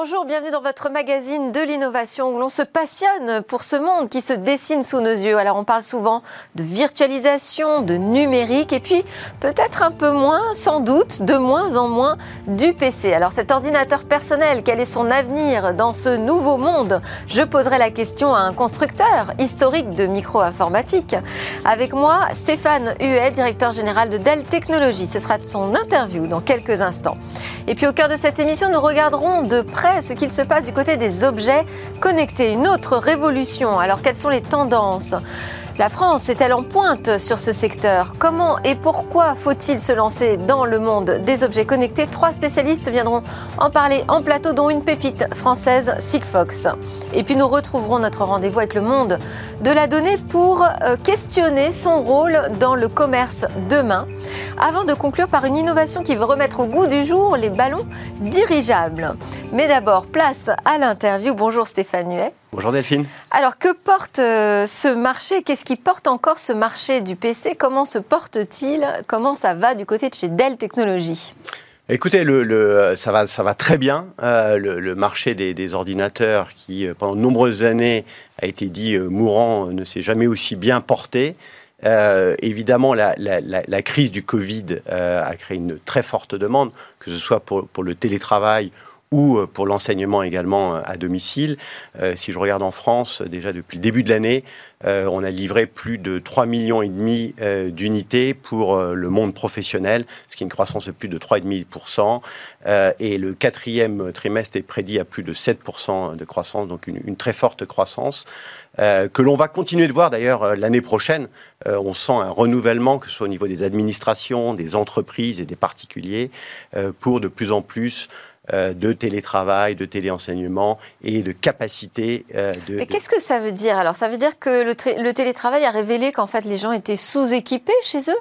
Bonjour, bienvenue dans votre magazine de l'innovation où l'on se passionne pour ce monde qui se dessine sous nos yeux. Alors on parle souvent de virtualisation, de numérique et puis peut-être un peu moins, sans doute, de moins en moins du PC. Alors cet ordinateur personnel, quel est son avenir dans ce nouveau monde? Je poserai la question à un constructeur historique de micro-informatique. Avec moi, Stéphane Huet, directeur général de Dell Technologies. Ce sera son interview dans quelques instants. Et puis au cœur de cette émission, nous regarderons de près ce qu'il se passe du côté des objets connectés. Une autre révolution. Alors quelles sont les tendances? La France est-elle en pointe sur ce secteur? Comment et pourquoi faut-il se lancer dans le monde des objets connectés? Trois spécialistes viendront en parler en plateau, dont une pépite française, Sigfox. Et puis nous retrouverons notre rendez-vous avec le monde de la donnée pour euh, questionner son rôle dans le commerce demain, avant de conclure par une innovation qui veut remettre au goût du jour les ballons dirigeables. Mais d'abord, place à l'interview. Bonjour Stéphane Huet. Bonjour Delphine. Alors que porte euh, ce marché? Qu'est-ce qui porte encore ce marché du PC Comment se porte-t-il? Comment ça va du côté de chez Dell Technologies? Écoutez, le, ça, va, ça va très bien. Euh, le, marché des, ordinateurs, qui euh, pendant de nombreuses années a été dit mourant, ne s'est jamais aussi bien porté. évidemment, la, crise du Covid a créé une très forte demande, que ce soit pour, pour le télétravail ou euh, pour l'enseignement également euh, à domicile. Euh, si je regarde en France, déjà depuis le début de l'année, on a livré plus de 3 millions et demi d'unités pour le monde professionnel, ce qui est une croissance de plus de 3,5%. et le quatrième trimestre est prédit à plus de 7% de croissance, donc une, très forte croissance. que l'on va continuer de voir d'ailleurs l'année prochaine. on sent un renouvellement, que ce soit au niveau des administrations, des entreprises et des particuliers, pour de plus en plus euh, de télétravail, de téléenseignement et de capacité euh, de... Mais qu'est-ce que ça veut dire Alors, ça veut dire que le, télétravail a révélé qu'en fait les gens étaient sous-équipés chez eux?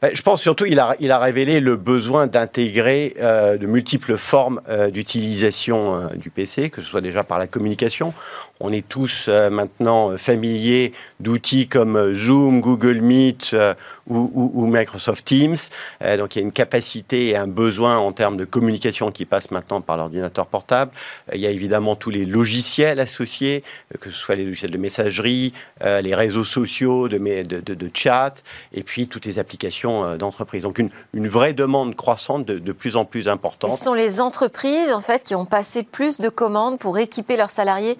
Ben, je pense surtout qu'il a, il a révélé le besoin d'intégrer euh, de multiples formes d'utilisation du PC, que ce soit déjà par la communication. On est tous maintenant familiers d'outils comme Zoom, Google Meet ou, Microsoft Teams. Euh, donc il y a une capacité et un besoin en termes de communication qui passe maintenant par l'ordinateur portable. Euh, il y a évidemment tous les logiciels associés, euh, que ce soit les logiciels de messagerie, les réseaux sociaux, de, chat, et puis toutes les applications d'entreprise. Donc une, vraie demande croissante de, de, plus en plus importante. Ce sont les entreprises en fait qui ont passé plus de commandes pour équiper leurs salariés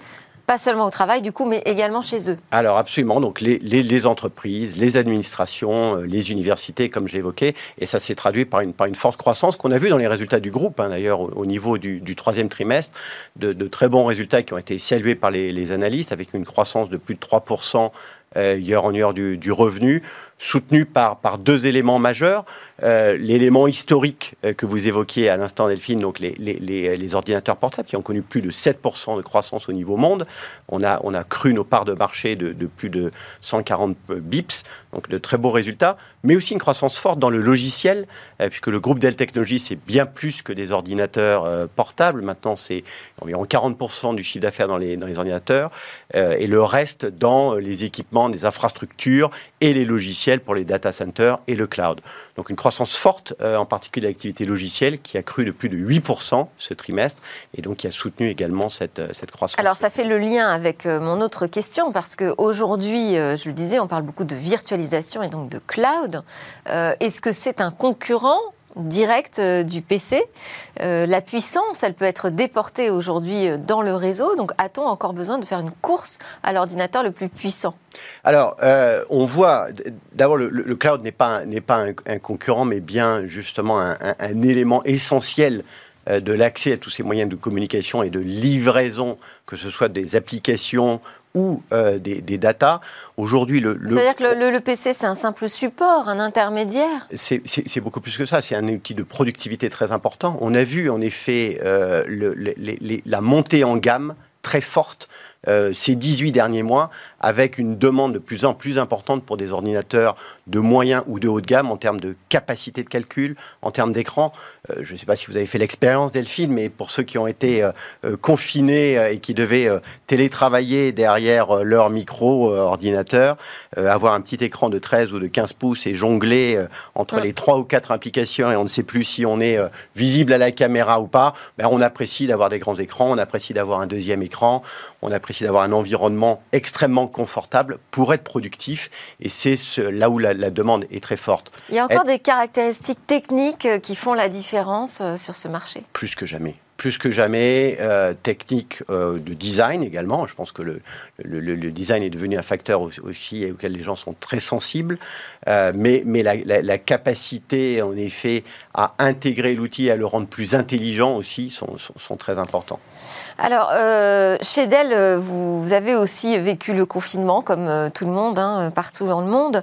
pas seulement au travail du coup, mais également chez eux. Alors absolument, donc les, entreprises, les administrations, euh, les universités, comme je l'évoquais, et ça s'est traduit par une, par une forte croissance qu'on a vu dans les résultats du groupe, hein, d'ailleurs au, niveau du, troisième trimestre, de, très bons résultats qui ont été salués par les, analystes, avec une croissance de plus de 3% euh, year on year du, du revenu, soutenu par, par deux éléments majeurs. Euh, l'élément historique euh, que vous évoquiez à l'instant, Delphine, donc les, les, les, ordinateurs portables qui ont connu plus de 7% de croissance au niveau monde. On a, on a cru nos parts de marché de, plus de 140 bips, donc de très beaux résultats, mais aussi une croissance forte dans le logiciel, euh, puisque le groupe Dell Technologies, c'est bien plus que des ordinateurs portables. Maintenant, c'est environ 40% du chiffre d'affaires dans les, dans les ordinateurs, et le reste dans les équipements, des infrastructures et les logiciels pour les data centers et le cloud. Donc une croissance forte, euh, en particulier l'activité logicielle, qui a cru de plus de 8% ce trimestre, et donc qui a soutenu également cette, euh, cette croissance. Alors ça fait le lien avec euh, mon autre question, parce qu'aujourd'hui, je le disais, on parle beaucoup de virtualisation et donc de cloud. Est-ce que c'est un concurrent direct euh, du PC. Euh, la puissance, elle peut être déportée aujourd'hui euh, dans le réseau. Donc, a-t-on encore besoin de faire une course à l'ordinateur le plus puissant? Alors, on voit, d'abord, le, cloud n'est pas, pas un, concurrent, mais bien justement un, un élément essentiel de l'accès à tous ces moyens de communication et de livraison, que ce soit des applications ou euh, des, des datas. Aujourd'hui, le, C'est-à-dire que le, PC, c'est un simple support, un intermédiaire C'est beaucoup plus que ça. C'est un outil de productivité très important. On a vu, en effet, euh, le, la montée en gamme très forte ces 18 derniers mois avec une demande de plus en plus importante pour des ordinateurs de moyen ou de haut de gamme en termes de capacité de calcul, en termes d'écran. je ne sais pas si vous avez fait l'expérience, Delphine, mais pour ceux qui ont été confinés et qui devaient télétravailler derrière leur micro-ordinateur, avoir un petit écran de 13 ou de 15 pouces et jongler entre les 3 ou 4 applications et on ne sait plus si on est visible à la caméra ou pas, ben on apprécie d'avoir des grands écrans, on apprécie d'avoir un deuxième écran, on apprécie d'avoir un environnement extrêmement confortable pour être productif. Et c'est là où la, demande est très forte. Il y a encore des caractéristiques techniques euh, qui font la différence euh, sur ce marché? Plus que jamais plus que jamais euh, technique euh, de design également. Je pense que le, design est devenu un facteur aussi auquel les gens sont très sensibles, euh, mais, la, capacité en effet à intégrer l'outil à le rendre plus intelligent aussi sont, très importants. Alors, chez Dell, vous, vous, avez aussi vécu le confinement comme tout le monde, hein, partout dans le monde.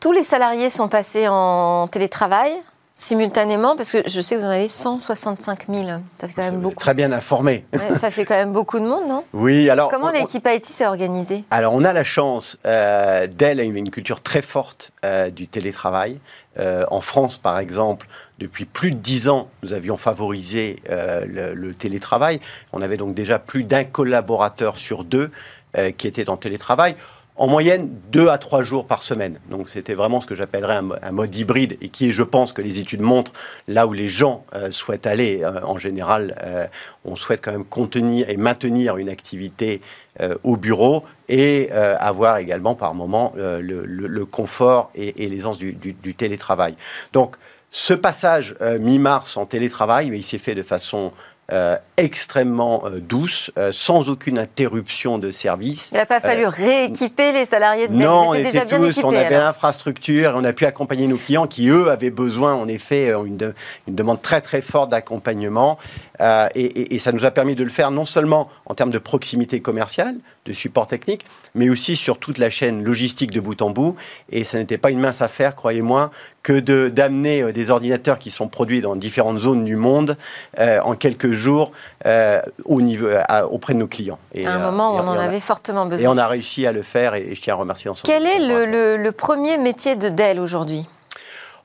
tous les salariés sont passés en télétravail simultanément Parce que je sais que vous en avez 165 000. Ça fait quand même beaucoup. Très bien informé. ça fait quand même beaucoup de monde, non? Oui, alors. Comment l'équipe IT s'est organisée? Alors, on a la chance. Euh, Dell a une, culture très forte euh, du télétravail. Euh, en France, par exemple, depuis plus de dix ans, nous avions favorisé le, le, télétravail. On avait donc déjà plus d'un collaborateur sur deux qui était en télétravail en moyenne deux à trois jours par semaine. Donc c'était vraiment ce que j'appellerais un, mode hybride et qui je pense, que les études montrent là où les gens euh, souhaitent aller. Euh, en général, euh, on souhaite quand même contenir et maintenir une activité au bureau et avoir également par moment le, confort et, l'aisance du, du, télétravail. Donc ce passage mi-mars en télétravail, mais il s'est fait de façon euh, extrêmement euh, douce, euh, sans aucune interruption de service. Il n'a pas fallu rééquiper les salariés de Non, on était tous, on avait l'infrastructure, on a pu accompagner nos clients qui, eux, avaient besoin, en effet, une, une demande très très forte d'accompagnement. Et, et, ça nous a permis de le faire non seulement en termes de proximité commerciale, de support technique, mais aussi sur toute la chaîne logistique de bout en bout. Et ce n'était pas une mince affaire, croyez-moi, que d'amener euh, des ordinateurs qui sont produits dans différentes zones du monde euh, en quelques jours euh, au niveau, auprès de nos clients. Et, à un moment où on en avait fortement besoin. Et on a réussi à le faire, et, je tiens à remercier ensemble. Quel est le, le premier métier de Dell aujourd'hui?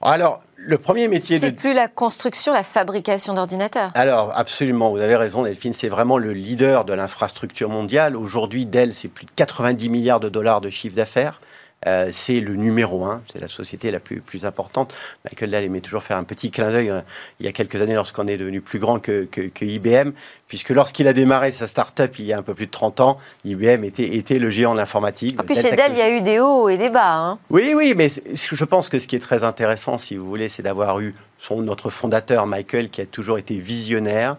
Alors, le premier métier. C'est plus la construction, la fabrication d'ordinateurs. Alors, absolument, vous avez raison, Delphine, c'est vraiment le leader de l'infrastructure mondiale. Aujourd'hui, Dell, c'est plus de 90 milliards de dollars de chiffre d'affaires. Euh, c'est le numéro un, c'est la société la plus, plus importante. Michael Dell aimait toujours faire un petit clin d'œil euh, il y a quelques années lorsqu'on est devenu plus grand que, que, IBM, puisque lorsqu'il a démarré sa start-up il y a un peu plus de 30 ans, IBM était, était le géant de l'informatique. En plus, chez Dell, il y a eu des hauts et des bas. Hein. Oui, oui, mais je pense que ce qui est très intéressant, si vous voulez, c'est d'avoir eu son, notre fondateur Michael, qui a toujours été visionnaire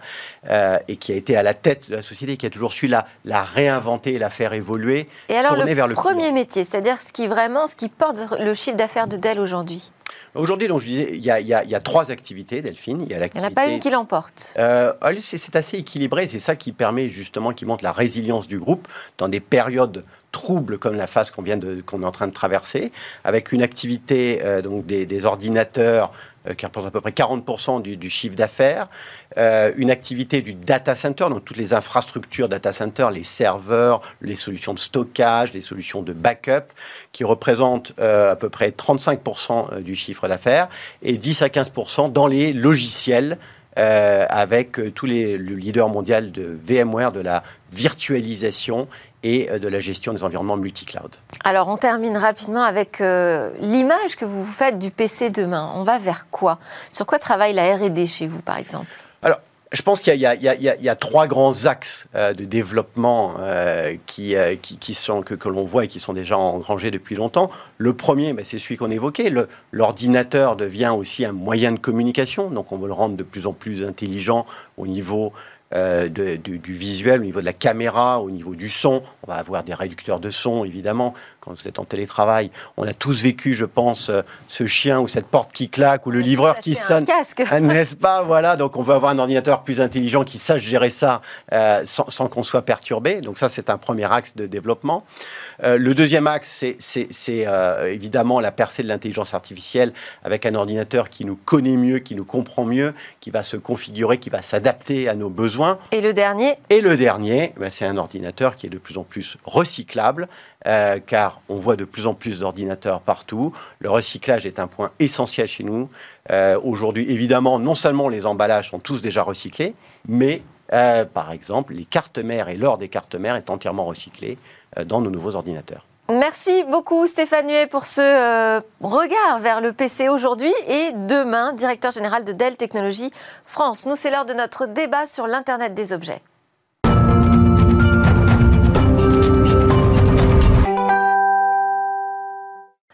euh, et qui a été à la tête de la société, qui a toujours su la, la réinventer la faire évoluer. Et alors le, vers le premier métier, c'est-à-dire ce qui vraiment, ce qui porte le chiffre d'affaires de Dell aujourd'hui? Aujourd'hui, donc je disais, il y, a, il, y a, il y, a, trois activités, Delphine. Il n'y en a pas une qui l'emporte. Euh, c'est assez équilibré. C'est ça qui permet justement, qui montre la résilience du groupe dans des périodes troubles comme la phase qu'on vient de qu'on est en train de traverser, avec une activité euh, donc des, des ordinateurs qui représente à peu près 40% du, chiffre d'affaires, euh, une activité du data center, donc toutes les infrastructures data center, les serveurs, les solutions de stockage, les solutions de backup, qui représentent euh, à peu près 35% du chiffre d'affaires, et 10 à 15% dans les logiciels. avec tous les le mondial de VMware, de la virtualisation et euh, de la gestion des environnements multi-cloud. Alors, on termine rapidement avec euh, l'image que vous faites du PC demain. On va vers quoi? Sur quoi travaille la R&D chez vous, par exemple? Alors, je pense qu'il y, y, a trois grands axes euh, de développement qui, qui, sont, que, que l'on voit et qui sont déjà engrangés depuis longtemps. Le premier, ben, c'est celui qu'on évoquait. L'ordinateur devient aussi un moyen de communication, donc on veut le rendre de plus en plus intelligent au niveau euh, du, visuel, au niveau de la caméra, au niveau du son. On va avoir des réducteurs de son, évidemment. Quand vous êtes en télétravail, on a tous vécu, je pense, ce chien ou cette porte qui claque ou le livreur qui sonne. Casque. N'est-ce pas? Voilà, donc on veut avoir un ordinateur plus intelligent qui sache gérer ça sans, sans qu'on soit perturbé. Donc ça, c'est un premier axe de développement. Euh, le deuxième axe, c'est euh, évidemment la percée de l'intelligence artificielle avec un ordinateur qui nous connaît mieux, qui nous comprend mieux, qui va se configurer, qui va s'adapter à nos besoins. Et le dernier? Et le dernier, ben, c'est un ordinateur qui est de plus en plus recyclable, euh, car on voit de plus en plus d'ordinateurs partout. Le recyclage est un point essentiel chez nous. Aujourd'hui, évidemment, non seulement les emballages sont tous déjà recyclés, mais par exemple, les cartes mères et l'or des cartes mères est entièrement recyclé. Euh, dans nos nouveaux ordinateurs. Merci beaucoup Stéphane Huet pour ce euh, regard vers le PC aujourd'hui et demain, directeur général de Dell Technologies France. Nous, c'est l'heure de notre débat sur l'Internet des objets.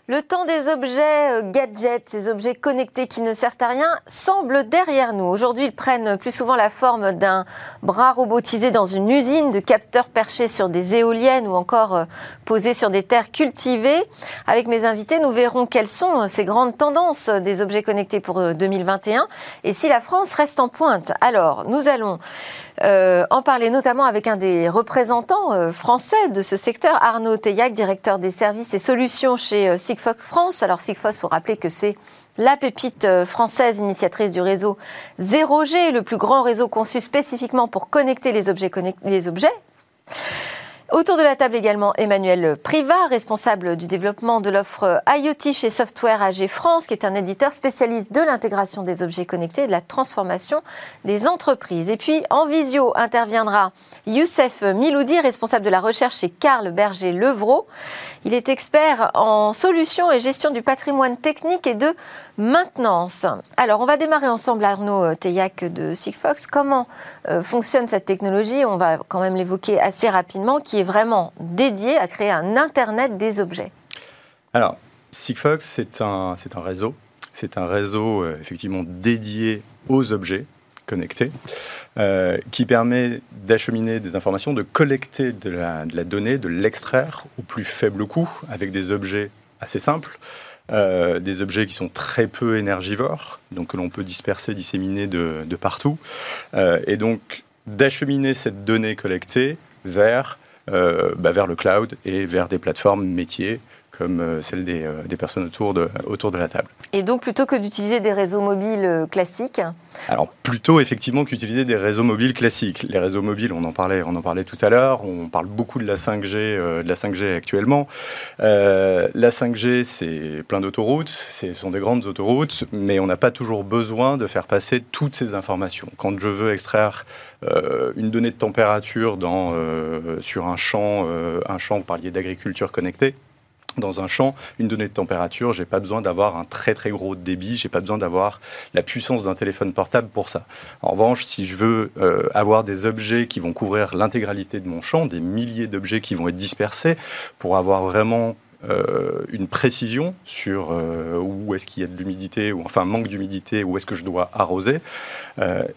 Le temps des objets euh, gadgets, ces objets connectés qui ne servent à rien, semble derrière nous. Aujourd'hui, ils prennent plus souvent la forme d'un bras robotisé dans une usine, de capteurs perchés sur des éoliennes ou encore euh, posés sur des terres cultivées. Avec mes invités, nous verrons quelles sont euh, ces grandes tendances des objets connectés pour 2021 et si la France reste en pointe. Alors, nous allons euh, en parler notamment avec un des représentants euh, français de ce secteur, Arnaud Teillac, directeur des services et solutions chez euh, France. Alors Sigfox, faut rappeler que c'est la pépite française initiatrice du réseau 0G, le plus grand réseau conçu spécifiquement pour connecter. Les objets. Autour de la table également Emmanuel Privat, responsable du développement de l'offre IoT chez Software AG France, qui est un éditeur spécialiste de l'intégration des objets connectés et de la transformation des entreprises. Et puis en visio interviendra Youssef Miloudi, responsable de la recherche chez Karl Berger Levrault. Il est expert en solutions et gestion du patrimoine technique et de maintenance. Alors, on va démarrer ensemble, Arnaud Teillac de Sigfox. Comment euh, fonctionne cette technologie? On va quand même l'évoquer assez rapidement, qui est vraiment dédiée à créer un Internet des objets. Alors, Sigfox, c'est un, réseau. C'est un réseau euh, effectivement dédié aux objets connectés. Euh, qui permet d'acheminer des informations, de collecter de la, donnée, de l'extraire au plus faible coût avec des objets assez simples. Euh, des objets qui sont très peu énergivores, donc que l'on peut disperser, disséminer de, partout, euh, et donc d'acheminer cette donnée collectée vers, bah, vers le cloud et vers des plateformes métiers comme euh, celle euh, des, personnes autour de, autour de la table. Et donc, plutôt que d'utiliser des réseaux mobiles euh, classiques Alors, plutôt effectivement qu'utiliser des réseaux mobiles classiques. Les réseaux mobiles, on en parlait, on en parlait tout à l'heure, on parle beaucoup de la 5G, de la 5G actuellement. la 5G, c'est plein d'autoroutes, ce sont des grandes autoroutes, mais on n'a pas toujours besoin de faire passer toutes ces informations. Quand je veux extraire une donnée de température dans, sur un champ, un champ, vous parliez d'agriculture connectée, dans un champ, une donnée de température, j'ai pas besoin d'avoir un très très gros débit, j'ai pas besoin d'avoir la puissance d'un téléphone portable pour ça. En revanche, si je veux euh, avoir des objets qui vont couvrir l'intégralité de mon champ, des milliers d'objets qui vont être dispersés, pour avoir vraiment euh, une précision sur euh, où est-ce qu'il y a de l'humidité, ou enfin manque d'humidité, où est-ce que je dois arroser,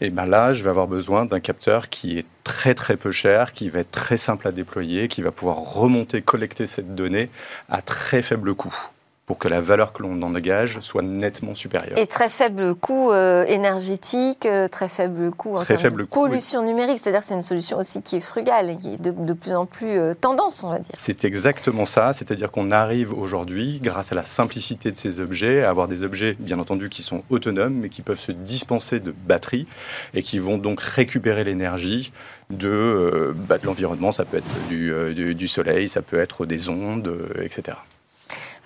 et ben là, je vais avoir besoin d'un capteur qui est très très peu cher, qui va être très simple à déployer, qui va pouvoir remonter, collecter cette donnée à très faible coût pour que la valeur que l'on en dégage soit nettement supérieure. Et très faible coût euh, énergétique, euh, très faible coût en très faible de pollution numérique. C'est-à-dire c'est une solution aussi qui est frugale et qui est de, plus en plus euh, tendance, on va dire. C'est exactement ça. C'est-à-dire qu'on arrive aujourd'hui, grâce à la simplicité de ces objets, à avoir des objets, bien entendu, qui sont autonomes, mais qui peuvent se dispenser de batteries et qui vont donc récupérer l'énergie de, bah, de l'environnement. Ça peut être du, du, soleil, ça peut être des ondes, etc.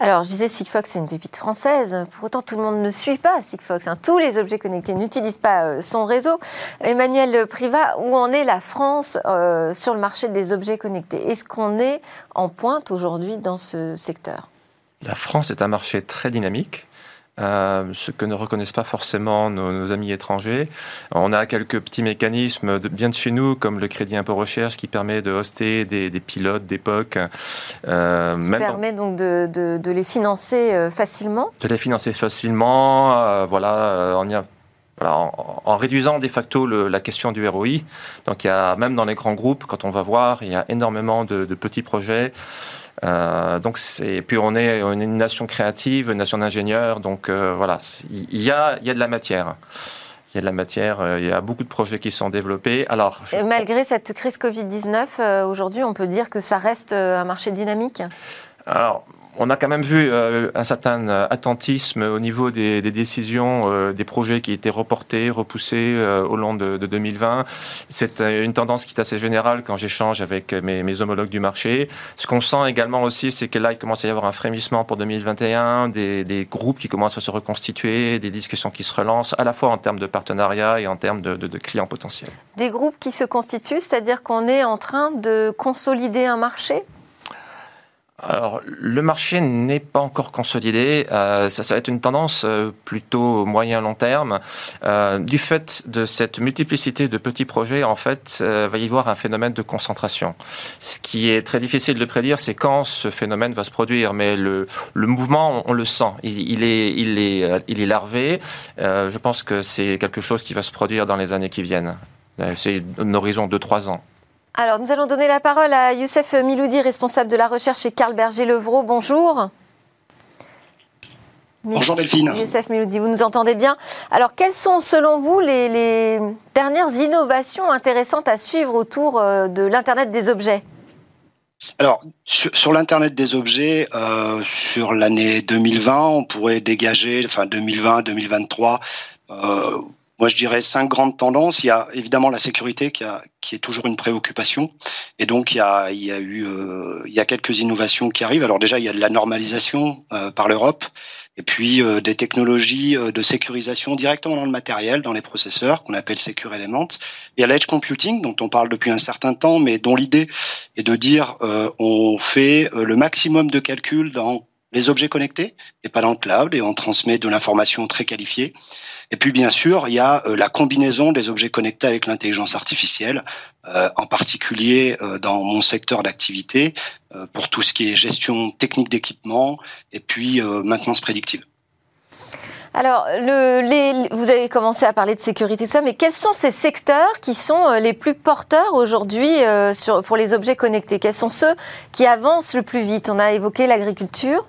Alors, je disais, Sigfox, c'est une pépite française. Pour autant, tout le monde ne suit pas Sigfox. Hein. Tous les objets connectés n'utilisent pas euh, son réseau. Emmanuel Privat, où en est la France euh, sur le marché des objets connectés? Est-ce qu'on est en pointe aujourd'hui dans ce secteur? La France est un marché très dynamique. Euh, ce que ne reconnaissent pas forcément nos, amis étrangers. On a quelques petits mécanismes de, bien de chez nous, comme le crédit impôt recherche, qui permet de hoster des, pilotes d'époque. Euh, qui permet donc de, les financer euh, facilement De les financer facilement, euh, voilà, en, en, réduisant de facto la question du ROI. Donc il y a, même dans les grands groupes, quand on va voir, il y a énormément de, de petits projets donc c'est puis on est une nation créative, une nation d'ingénieurs, donc voilà, il y a, il y a de la matière. Il y a de la matière, il y a beaucoup de projets qui sont développés. Alors, malgré cette crise Covid-19, aujourd'hui, on peut dire que ça reste un marché dynamique? Alors, on a quand même vu euh, un certain euh, attentisme au niveau des, décisions, euh, des projets qui étaient reportés, repoussés au long de, 2020. C'est une tendance qui est assez générale quand j'échange avec mes, homologues du marché. Ce qu'on sent également aussi, c'est que là, il commence à y avoir un frémissement pour 2021, des, groupes qui commencent à se reconstituer, des discussions qui se relancent, à la fois en termes de partenariat et en termes de, de clients potentiels. Des groupes qui se constituent, c'est-à-dire qu'on est en train de consolider un marché? Alors, le marché n'est pas encore consolidé. Euh, ça, ça, va être une tendance euh, plutôt moyen-long terme. Euh, du fait de cette multiplicité de petits projets, en fait, euh, va y avoir un phénomène de concentration. Ce qui est très difficile de prédire, c'est quand ce phénomène va se produire. Mais le, le mouvement, on, le sent. Il, est, il, est, euh, il est larvé. je pense que c'est quelque chose qui va se produire dans les années qui viennent. C'est un horizon de trois ans. Alors, nous allons donner la parole à Youssef Miloudi, responsable de la recherche chez Carl Berger-Levrault. Bonjour. Bonjour Delphine. Youssef Miloudi, vous nous entendez bien. Alors, quelles sont selon vous les, dernières innovations intéressantes à suivre autour euh, de l'Internet des objets? Alors, sur, l'Internet des objets, euh, sur l'année 2020, on pourrait dégager, enfin 2020-2023, moi, je dirais cinq grandes tendances. Il y a évidemment la sécurité qui, a, qui est toujours une préoccupation. Et donc, il y a, il y a eu euh, il y a quelques innovations qui arrivent. Alors déjà, il y a de la normalisation euh, par l'Europe et puis euh, des technologies de sécurisation directement dans le matériel, dans les processeurs, qu'on appelle Secure Element. Il y a l'edge computing, dont on parle depuis un certain temps, mais dont l'idée est de dire on fait le maximum de calculs dans les objets connectés et pas dans le cloud et on transmet de l'information très qualifiée. Et puis bien sûr, il y a euh, la combinaison des objets connectés avec l'intelligence artificielle, euh, en particulier euh, dans mon secteur d'activité, pour tout ce qui est gestion technique d'équipement et puis maintenance prédictive. Alors, vous avez commencé à parler de sécurité, tout ça, mais quels sont ces secteurs qui sont les plus porteurs aujourd'hui pour les objets connectés? Quels sont ceux qui avancent le plus vite? On a évoqué l'agriculture.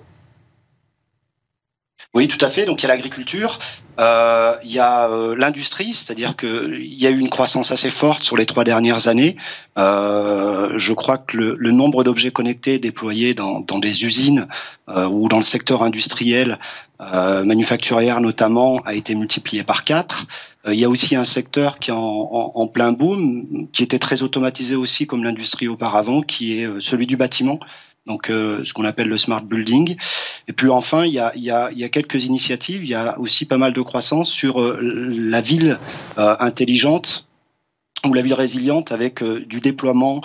Oui, tout à fait. Donc il y a l'agriculture, euh, il y a euh, l'industrie, c'est-à-dire qu'il y a eu une croissance assez forte sur les trois dernières années. Euh, je crois que le, le nombre d'objets connectés déployés dans, dans des usines euh, ou dans le secteur industriel, euh, manufacturière notamment, a été multiplié par quatre. il y a aussi un secteur qui est en, en, plein boom, qui était très automatisé aussi comme l'industrie auparavant, qui est celui du bâtiment donc euh, ce qu'on appelle le smart building. Et puis enfin, il y a, quelques initiatives, il y a aussi pas mal de croissance sur euh, la ville euh, intelligente ou la ville résiliente avec du déploiement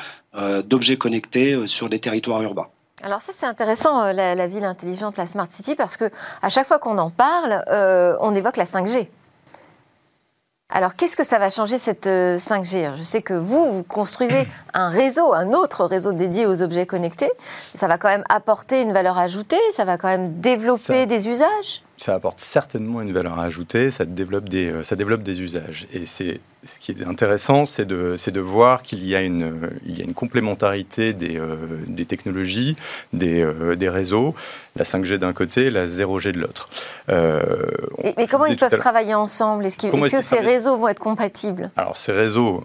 d'objets connectés sur des territoires urbains. Alors ça c'est intéressant la, la, ville intelligente, la smart city, parce que à chaque fois qu'on en parle, on évoque la 5G. Alors, qu'est-ce que ça va changer cette 5G euh, Je sais que vous, vous construisez un réseau, un autre réseau dédié aux objets connectés. Ça va quand même apporter une valeur ajoutée, ça va quand même développer des usages? Ça apporte certainement une valeur ajoutée, ça développe des, euh, ça développe des usages. Et c'est ce qui est intéressant, c'est de, de voir qu'il y, a une, il y a une complémentarité des, euh, des technologies, des, euh, des réseaux, la 5G d'un côté, la 0G de l'autre. mais comment ils peuvent travailler ensemble? Est-ce que ces réseaux vont être compatibles? Alors ces réseaux,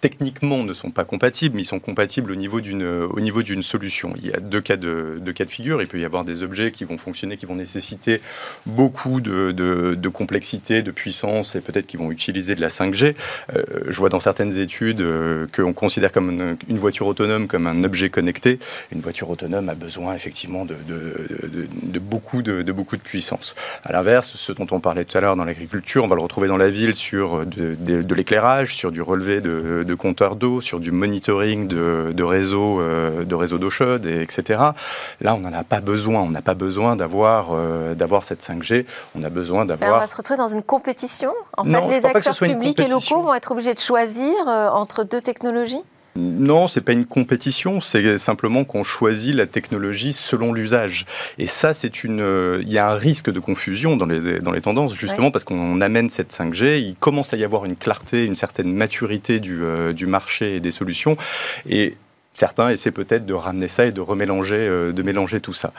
techniquement ne sont pas compatibles, mais ils sont compatibles au niveau d'une au niveau d'une solution. Il y a deux cas de deux cas de figure. Il peut y avoir des objets qui vont fonctionner, qui vont nécessiter beaucoup de, de, complexité, de puissance, et peut-être qui vont utiliser de la 5G. Euh, je vois dans certaines études euh, qu'on considère comme une, voiture autonome comme un objet connecté. Une voiture autonome a besoin effectivement de, de beaucoup de, beaucoup de puissance. À l'inverse, ce dont on parlait tout à l'heure dans l'agriculture, on va le retrouver dans la ville sur de, l'éclairage, sur du relevé de de, compteurs d'eau, sur du monitoring de, de réseaux euh, de réseaux d'eau chaude, etc. Là, on n'en a pas besoin. On n'a pas besoin d'avoir euh, d'avoir cette 5G. On a besoin d'avoir. On va se retrouver dans une compétition. En fait, les acteurs publics et locaux vont être obligés de choisir euh, entre deux technologies? Non, c'est pas une compétition, c'est simplement qu'on choisit la technologie selon l'usage. Et ça, c'est une, euh, il y a un risque de confusion dans les, dans les tendances, justement parce qu'on amène cette 5G, il commence à y avoir une clarté, une certaine maturité du, euh, du marché et des solutions. Et certains essaient peut-être de ramener ça et de remélanger, de mélanger tout ça.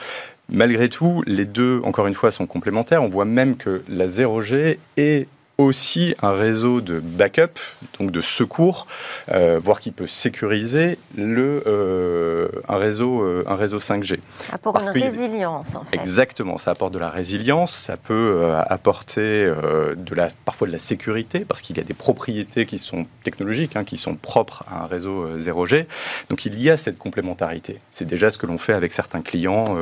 Malgré tout, les deux, encore une fois, sont complémentaires. On voit même que la 0G est aussi un réseau de backup, donc de secours, euh, voire qui peut sécuriser le, euh, un, réseau, euh, un réseau 5G. Apporte une résilience, en fait. Exactement, ça apporte de la résilience, ça peut apporter de la, parfois de la sécurité, parce qu'il y a des propriétés qui sont technologiques, hein, qui sont propres à un réseau 0G. Donc il y a cette complémentarité. C'est déjà ce que l'on fait avec certains clients,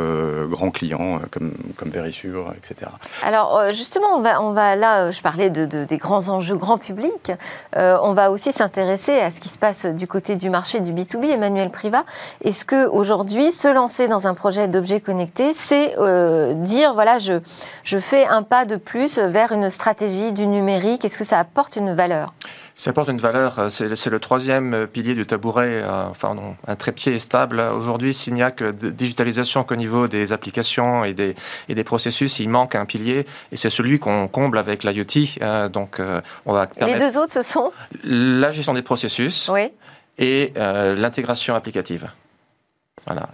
grands clients, comme, comme Verisure, etc. Alors justement, on va, on va là, je parlais de des grands enjeux grand public, euh, on va aussi s'intéresser à ce qui se passe du côté du marché du B2B, Emmanuel Privat. Est-ce que aujourd'hui, se lancer dans un projet d'objet connecté, c'est euh, dire voilà, je fais un pas de plus vers une stratégie du numérique? Est-ce que ça apporte une valeur? Ça apporte une valeur, euh, c'est le troisième pilier du tabouret, enfin non, un trépied stable. Aujourd'hui, s'il n'y a que de digitalisation qu'au niveau des applications et des, et des processus, il manque un pilier, et c'est celui qu'on comble avec l'IoT. donc, euh, on va Les deux autres, ce sont? La gestion des processus et euh, l'intégration applicative.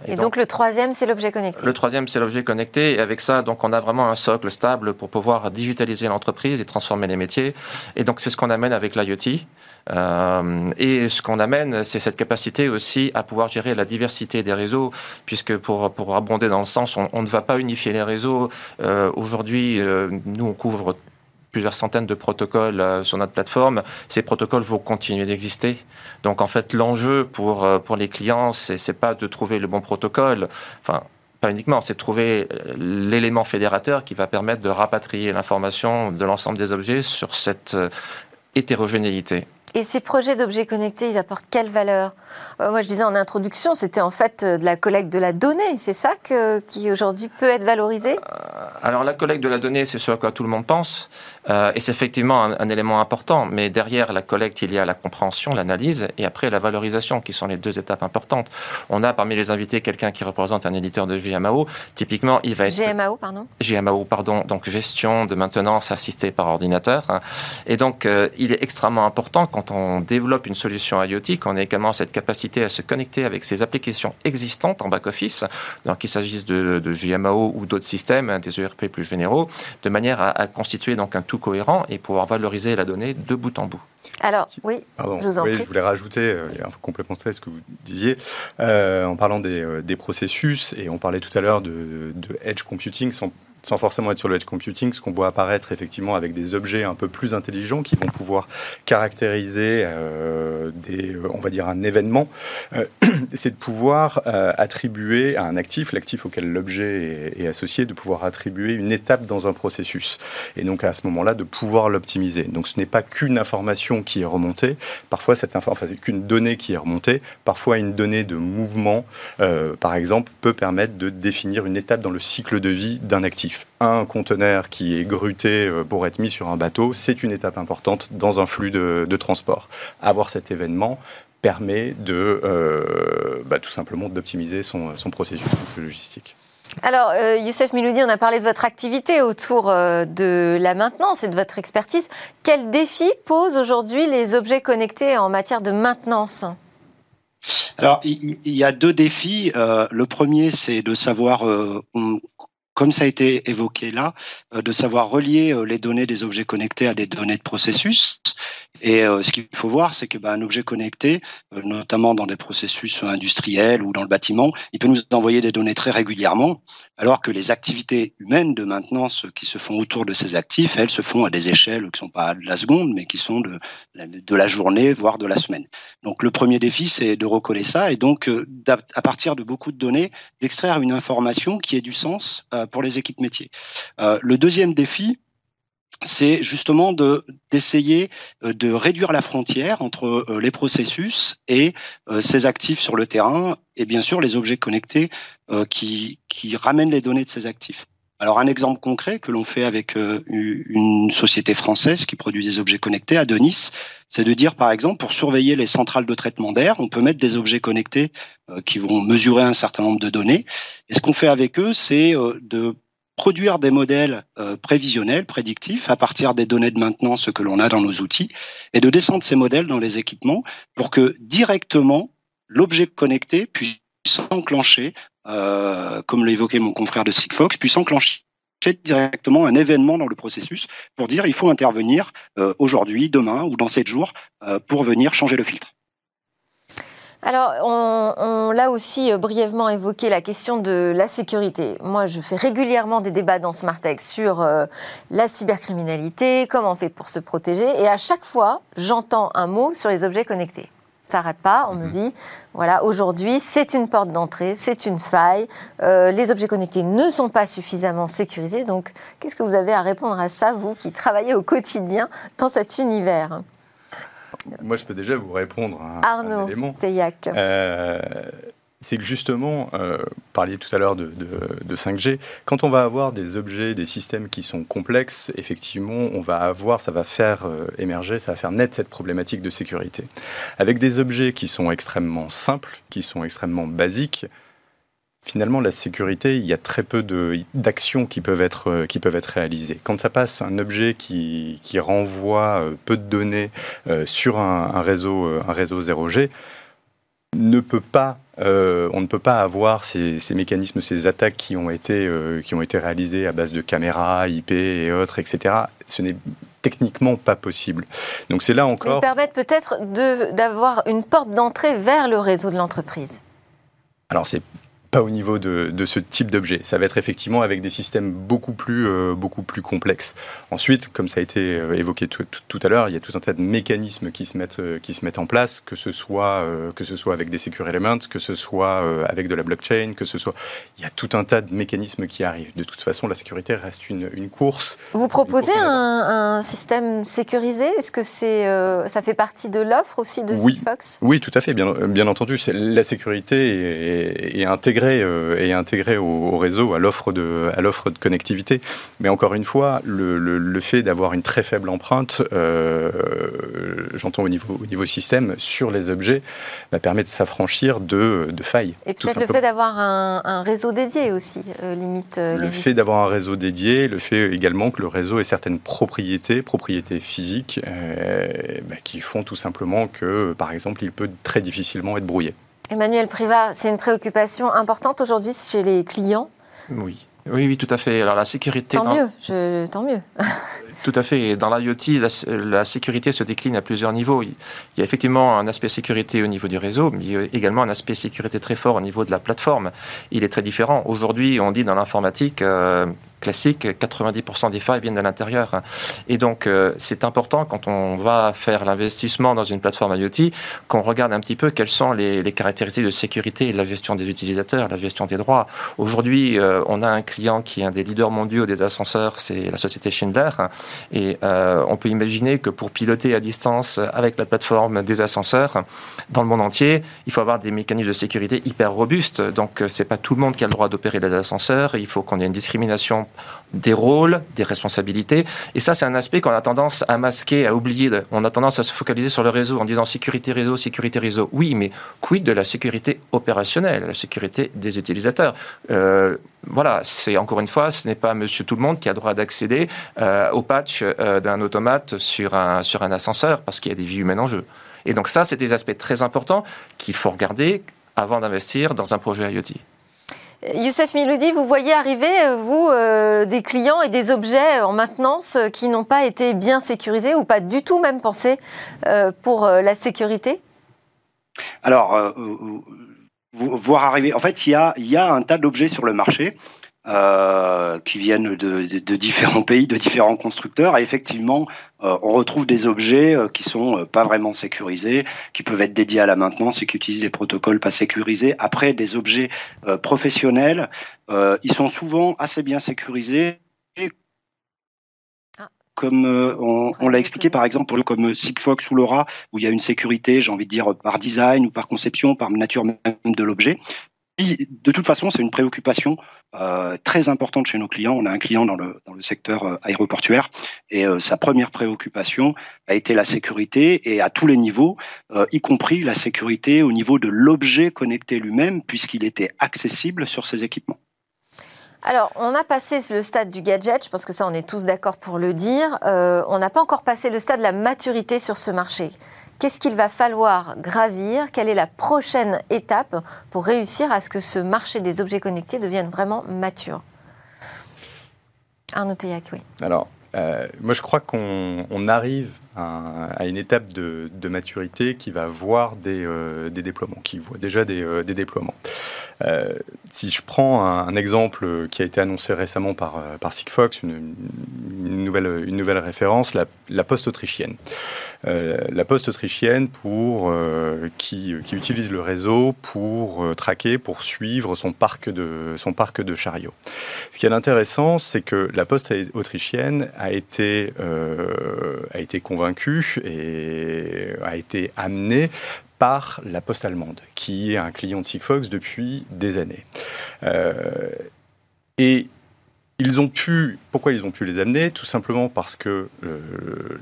Et, donc, le troisième, c'est l'objet connecté. Le troisième, c'est l'objet connecté. Et avec ça, donc on a vraiment un socle stable pour pouvoir digitaliser l'entreprise et transformer les métiers. Et donc c'est ce qu'on amène avec l'IoT. Euh, et ce qu'on amène, c'est cette capacité aussi à pouvoir gérer la diversité des réseaux, puisque pour, pour abonder dans le sens, on, ne va pas unifier les réseaux. Euh, aujourd'hui, euh, nous, on couvre plusieurs centaines de protocoles euh, sur notre plateforme. Ces protocoles vont continuer d'exister. Donc en fait, l'enjeu pour, euh, pour les clients, c'est, c'est pas de trouver le bon protocole. Enfin, pas uniquement, c'est de trouver euh, l'élément fédérateur qui va permettre de rapatrier l'information de l'ensemble des objets sur cette hétérogénéité. Et ces projets d'objets connectés, ils apportent quelle valeur? Moi, je disais en introduction, c'était en fait euh, de la collecte de la donnée. C'est ça que, qui aujourd'hui peut être valorisé? Euh, Alors, la collecte de la donnée, c'est ce à quoi tout le monde pense. et c'est effectivement un, élément important. Mais derrière la collecte, il y a la compréhension, l'analyse et après la valorisation, qui sont les deux étapes importantes. On a parmi les invités quelqu'un qui représente un éditeur de GMAO. Typiquement, il va être. GMAO, pardon? GMAO, pardon. Donc, gestion de maintenance assistée par ordinateur. Et donc, il est extrêmement important quand on développe une solution IoT, qu'on ait également cette capacité à se connecter avec ces applications existantes en back-office, donc qu'il s'agisse de, de, GMAO ou d'autres systèmes, hein, des ERP plus généraux, de manière à, constituer donc un tout cohérent et pouvoir valoriser la donnée de bout en bout. Alors, oui, je vous en oui, Je voulais rajouter, euh, et complémenter ce que vous disiez, euh, en parlant euh, des, processus, et on parlait tout à l'heure de, de, edge computing, sans sans forcément être sur le edge computing, ce qu'on voit apparaître effectivement avec des objets un peu plus intelligents qui vont pouvoir caractériser euh, des, on va dire un événement, euh, c'est de pouvoir euh, attribuer à un actif, l'actif auquel l'objet est, associé, de pouvoir attribuer une étape dans un processus. Et donc à ce moment-là, de pouvoir l'optimiser. Donc ce n'est pas qu'une information qui est remontée, parfois cette information, enfin, qu'une donnée qui est remontée, parfois une donnée de mouvement, par exemple, peut permettre de définir une étape dans le cycle de vie d'un actif un conteneur qui est gruté euh, pour être mis sur un bateau, c'est une étape importante dans un flux de, transport. Avoir cet événement permet de euh, bah, tout simplement d'optimiser son, processus logistique. Alors, euh, Youssef Miloudi, on a parlé de votre activité autour de la maintenance et de votre expertise. Quels défis posent aujourd'hui les objets connectés en matière de maintenance? Alors, il y, a deux défis. le premier, c'est de savoir comme ça a été évoqué là, euh, de savoir relier euh, les données des objets connectés à des données de processus. Et euh, ce qu'il faut voir, c'est que bah, un objet connecté, notamment dans des processus industriels ou dans le bâtiment, il peut nous envoyer des données très régulièrement, alors que les activités humaines de maintenance qui se font autour de ces actifs, elles se font à des échelles qui ne sont pas de la seconde, mais qui sont de, de la journée, voire de la semaine. Donc le premier défi, c'est de recoller ça et donc à partir de beaucoup de données, d'extraire une information qui ait du sens pour les équipes métiers. Euh, le deuxième défi, c'est justement d'essayer euh, de réduire la frontière entre euh, les processus et ces actifs sur le terrain et bien sûr les objets connectés qui, qui ramènent les données de ces actifs. Alors un exemple concret que l'on fait avec une société française qui produit des objets connectés à Denis, c'est de dire par exemple pour surveiller les centrales de traitement d'air, on peut mettre des objets connectés qui vont mesurer un certain nombre de données. Et ce qu'on fait avec eux, c'est de produire des modèles prévisionnels, prédictifs, à partir des données de maintenance que l'on a dans nos outils, et de descendre ces modèles dans les équipements pour que directement l'objet connecté puisse enclencher, euh, comme l'a évoqué mon confrère de Sigfox, puisse enclencher directement un événement dans le processus pour dire il faut intervenir euh, aujourd'hui, demain ou dans sept jours euh, pour venir changer le filtre. Alors, on, l'a aussi euh, brièvement évoqué la question de la sécurité. Moi, je fais régulièrement des débats dans Smartex sur la cybercriminalité, comment on fait pour se protéger, et à chaque fois, j'entends un mot sur les objets connectés ça n'arrête pas. On me mhm. dit, voilà, aujourd'hui, c'est une porte d'entrée, c'est une faille. Euh, les objets connectés ne sont pas suffisamment sécurisés. Donc, qu'est-ce que vous avez à répondre à ça, vous qui travaillez au quotidien dans cet univers? Moi, je peux déjà vous répondre à Arnaud un élément. Teillac. Euh, c'est que justement, euh, vous parliez tout à l'heure de, 5G, quand on va avoir des objets, des systèmes qui sont complexes, effectivement, on va avoir, ça va faire euh, émerger, ça va faire naître cette problématique de sécurité. Avec des objets qui sont extrêmement simples, qui sont extrêmement basiques, finalement, la sécurité, il y a très peu d'actions qui, peuvent être, euh, qui peuvent être réalisées. Quand ça passe un objet qui, qui renvoie peu de données sur un, réseau, un réseau 0G, ne peut pas, euh, on ne peut pas avoir ces, mécanismes, ces attaques qui ont été, euh, qui ont été réalisées à base de caméras, IP et autres, etc. Ce n'est techniquement pas possible. Donc c'est là encore. Ils permettent peut-être d'avoir une porte d'entrée vers le réseau de l'entreprise. Alors c'est au niveau de, ce type d'objet. Ça va être effectivement avec des systèmes beaucoup plus, euh, beaucoup plus complexes. Ensuite, comme ça a été euh, évoqué tout, à l'heure, il y a tout un tas de mécanismes qui se mettent, euh, qui se mettent en place, que ce soit, que ce soit avec des secure elements, que ce soit avec de la blockchain, que ce soit... Il y a tout un tas de mécanismes qui arrivent. De toute façon, la sécurité reste une, une course. Vous proposez un, système sécurisé? Est-ce que c'est, ça fait partie de l'offre aussi de oui. Oui, tout à fait, bien, bien entendu. La sécurité est, est intégrée euh, et intégré au, réseau, à l'offre de, à l'offre de connectivité. Mais encore une fois, le, le, fait d'avoir une très faible empreinte, euh, j'entends au niveau, au niveau système, sur les objets, bah, permet de s'affranchir de, de failles. Et peut-être le fait d'avoir un, un, réseau dédié aussi euh, limite Le fait d'avoir un réseau dédié, le fait également que le réseau ait certaines propriétés, propriétés physiques, bah, qui font tout simplement que, par exemple, il peut très difficilement être brouillé. Emmanuel Privat, c'est une préoccupation importante aujourd'hui chez les clients Oui. Oui, oui, tout à fait. Alors la sécurité. Tant mieux, je... tant mieux. Tout à fait. Dans l'IoT, la, sécurité se décline à plusieurs niveaux. Il y a effectivement un aspect sécurité au niveau du réseau, mais il y a également un aspect sécurité très fort au niveau de la plateforme. Il est très différent. Aujourd'hui, on dit dans l'informatique, euh, classique, 90% des failles viennent de l'intérieur. Et donc, euh, c'est important quand on va faire l'investissement dans une plateforme IoT, qu'on regarde un petit peu quelles sont les, caractéristiques de sécurité, la gestion des utilisateurs, la gestion des droits. Aujourd'hui, euh, on a un client qui est un des leaders mondiaux des ascenseurs, c'est la société Schindler. Et euh, on peut imaginer que pour piloter à distance avec la plateforme des ascenseurs dans le monde entier, il faut avoir des mécanismes de sécurité hyper robustes. Donc, c'est pas tout le monde qui a le droit d'opérer les ascenseurs. Il faut qu'on ait une discrimination des rôles, des responsabilités. Et ça, c'est un aspect qu'on a tendance à masquer, à oublier. On a tendance à se focaliser sur le réseau en disant sécurité réseau, sécurité réseau. Oui, mais quid de la sécurité opérationnelle, la sécurité des utilisateurs? Euh, voilà, c'est encore une fois, ce n'est pas monsieur tout le monde qui a droit d'accéder euh, au patch euh, d'un automate sur un, sur un ascenseur parce qu'il y a des vies humaines en jeu. Et donc ça, c'est des aspects très importants qu'il faut regarder avant d'investir dans un projet IoT. Youssef Miloudi, vous voyez arriver, euh, vous, euh, des clients et des objets en maintenance euh, qui n'ont pas été bien sécurisés ou pas du tout même pensés pour la sécurité? Alors, voir arriver, en fait, il y a, y a un tas d'objets sur le marché euh, qui viennent de, de, différents pays, de différents constructeurs. Et effectivement, euh, on retrouve des objets euh, qui sont pas vraiment sécurisés, qui peuvent être dédiés à la maintenance et qui utilisent des protocoles pas sécurisés. Après, des objets professionnels, ils sont souvent assez bien sécurisés. Ah. Comme on, on l'a expliqué par exemple comme Sigfox ou Laura, où il y a une sécurité, j'ai envie de dire par design ou par conception, par nature même de l'objet de toute façon, c'est une préoccupation euh, très importante chez nos clients. On a un client dans le, dans le secteur euh, aéroportuaire et euh, sa première préoccupation a été la sécurité et à tous les niveaux, y compris la sécurité au niveau de l'objet connecté lui-même puisqu'il était accessible sur ses équipements. Alors, on a passé le stade du gadget, je pense que ça, on est tous d'accord pour le dire. on n'a pas encore passé le stade de la maturité sur ce marché. Qu'est-ce qu'il va falloir gravir? Quelle est la prochaine étape pour réussir à ce que ce marché des objets connectés devienne vraiment mature? Arnaud Teillac, oui. Alors, euh, moi, je crois qu'on arrive à, une étape de, maturité qui va voir des, euh, déploiements, qui voit déjà des, euh, déploiements. si je prends un, exemple qui a été annoncé récemment par, par Sigfox, une, nouvelle, référence, la poste autrichienne. Euh, la poste autrichienne pour, euh, qui, utilise le réseau pour euh, traquer, pour suivre son parc de, son parc de chariots. Ce qui est intéressant, c'est que la poste autrichienne a été, a été convaincue et a été amenée par la poste allemande, qui est un client de Sigfox depuis des années. et ils ont pu, pourquoi ils ont pu les amener? Tout simplement parce que euh,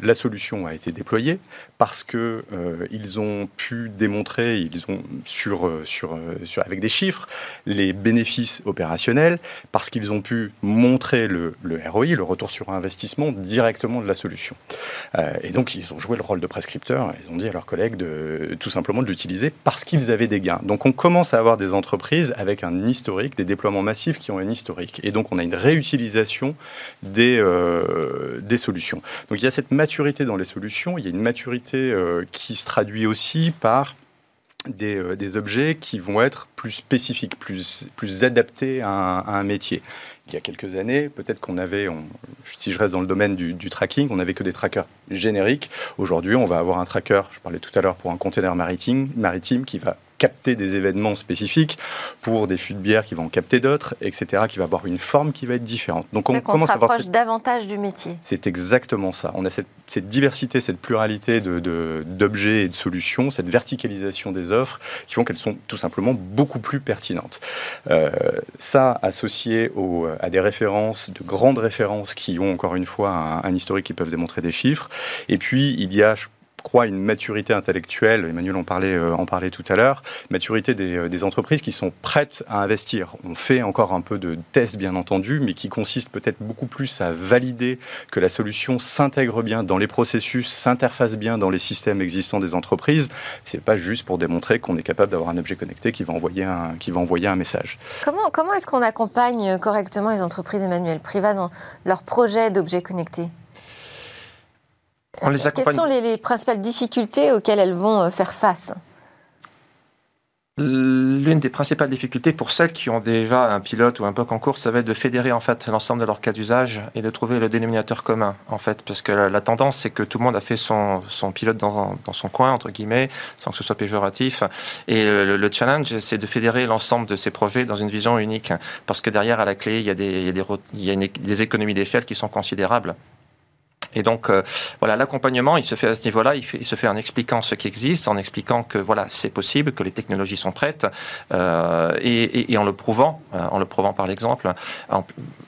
la solution a été déployée, parce que euh, ils ont pu démontrer, ils ont sur, euh, sur, sur, avec des chiffres, les bénéfices opérationnels, parce qu'ils ont pu montrer le, ROI, le retour sur investissement, directement de la solution. et donc ils ont joué le rôle de prescripteur. Ils ont dit à leurs collègues de tout simplement de l'utiliser parce qu'ils avaient des gains. Donc on commence à avoir des entreprises avec un historique, des déploiements massifs qui ont un historique. Et donc on a une réussite des, euh, des solutions. Donc il y a cette maturité dans les solutions, il y a une maturité euh, qui se traduit aussi par des, euh, des, objets qui vont être plus spécifiques, plus, plus adaptés à un, métier. Il y a quelques années, peut-être qu'on avait, si je reste dans le domaine du, du tracking, on n'avait que des trackers génériques. Aujourd'hui, on va avoir un tracker, je parlais tout à l'heure, pour un container maritime, maritime qui va capter des événements spécifiques, pour des fûts de bière qui vont en capter d'autres, etc., qui va avoir une forme qui va être différente. Donc on, commence à davantage du métier. C'est exactement ça. On a cette, diversité, cette pluralité d'objets de, et de solutions, cette verticalisation des offres qui font qu'elles sont tout simplement beaucoup plus pertinentes. Euh, ça, associé au, à des références, de grandes références qui ont encore une fois un, un historique qui peuvent démontrer des chiffres. Et puis, il y a, crois, une maturité intellectuelle, Emmanuel en parlait, euh, tout à l'heure, maturité des, euh, des, entreprises qui sont prêtes à investir. On fait encore un peu de tests, bien entendu, mais qui consiste peut-être beaucoup plus à valider que la solution s'intègre bien dans les processus, s'interface bien dans les systèmes existants des entreprises. C'est pas juste pour démontrer qu'on est capable d'avoir un objet connecté qui va envoyer un, qui va envoyer un message. Comment, comment est-ce qu'on accompagne correctement les entreprises, Emmanuel Privat, dans leur projet d'objets connectés? Les Quelles sont les, principales difficultés auxquelles elles vont euh, faire face? L'une des principales difficultés pour celles qui ont déjà un pilote ou un POC en cours, ça va être de fédérer en fait l'ensemble de leurs cas d'usage et de trouver le dénominateur commun en fait, parce que la, tendance c'est que tout le monde a fait son, son pilote dans, dans, son coin entre guillemets, sans que ce soit péjoratif. Et le, challenge c'est de fédérer l'ensemble de ces projets dans une vision unique, parce que derrière à la clé il y a des, il y a des, il y a des économies d'échelle qui sont considérables. Et donc, euh, voilà, l'accompagnement, il se fait à ce niveau-là, il, se fait en expliquant ce qui existe, en expliquant que voilà, c'est possible, que les technologies sont prêtes, euh, et, en le prouvant, euh, en le prouvant par l'exemple.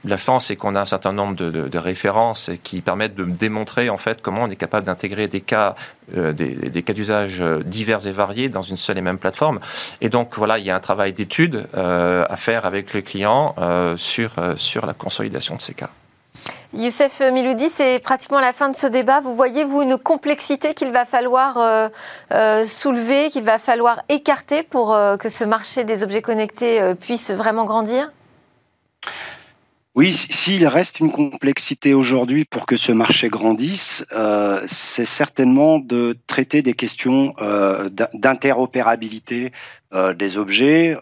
La chance, c'est qu'on a un certain nombre de, références qui permettent de démontrer en fait comment on est capable d'intégrer des cas, des, cas d'usage divers et variés dans une seule et même plateforme. Et donc, voilà, il y a un travail d'étude à faire avec le client sur sur la consolidation de ces cas. Youssef Miloudi, c'est pratiquement la fin de ce débat. Vous voyez, vous, une complexité qu'il va falloir euh, euh, soulever, qu'il va falloir écarter pour euh, que ce marché des objets connectés puisse vraiment grandir? Oui, s'il reste une complexité aujourd'hui pour que ce marché grandisse, c'est certainement de traiter des questions d'interopérabilité des objets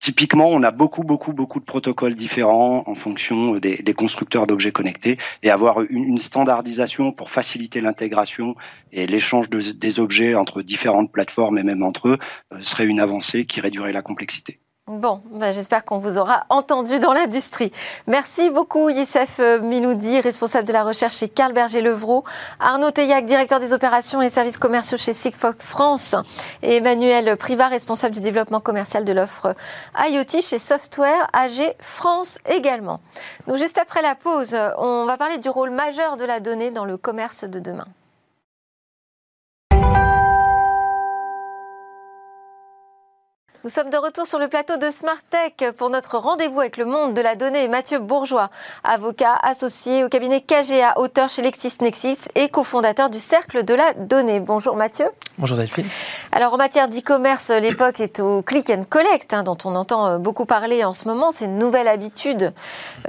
Typiquement, on a beaucoup, beaucoup, beaucoup de protocoles différents en fonction des, constructeurs d'objets connectés et avoir une, standardisation pour faciliter l'intégration et l'échange des objets entre différentes plateformes et même entre eux euh, serait une avancée qui réduirait la complexité. Bon, ben j'espère qu'on vous aura entendu dans l'industrie. Merci beaucoup Youssef euh, Miloudi, responsable de la recherche chez Carl Berger-Levrault, Arnaud Teillac, directeur des opérations et services commerciaux chez Sigfox France, et Emmanuel Privat, responsable du développement commercial de l'offre IoT chez Software AG France également. Donc juste après la pause, on va parler du rôle majeur de la donnée dans le commerce de demain. Nous sommes de retour sur le plateau de Smart Tech pour notre rendez-vous avec le monde de la donnée. Mathieu Bourgeois, avocat associé au cabinet KGA, auteur chez LexisNexis et cofondateur du Cercle de la Donnée. Bonjour Mathieu. Bonjour Delphine. Alors en matière d'e-commerce, l'époque est au click and collect, hein, dont on entend euh, beaucoup parler en ce moment. C'est une nouvelle habitude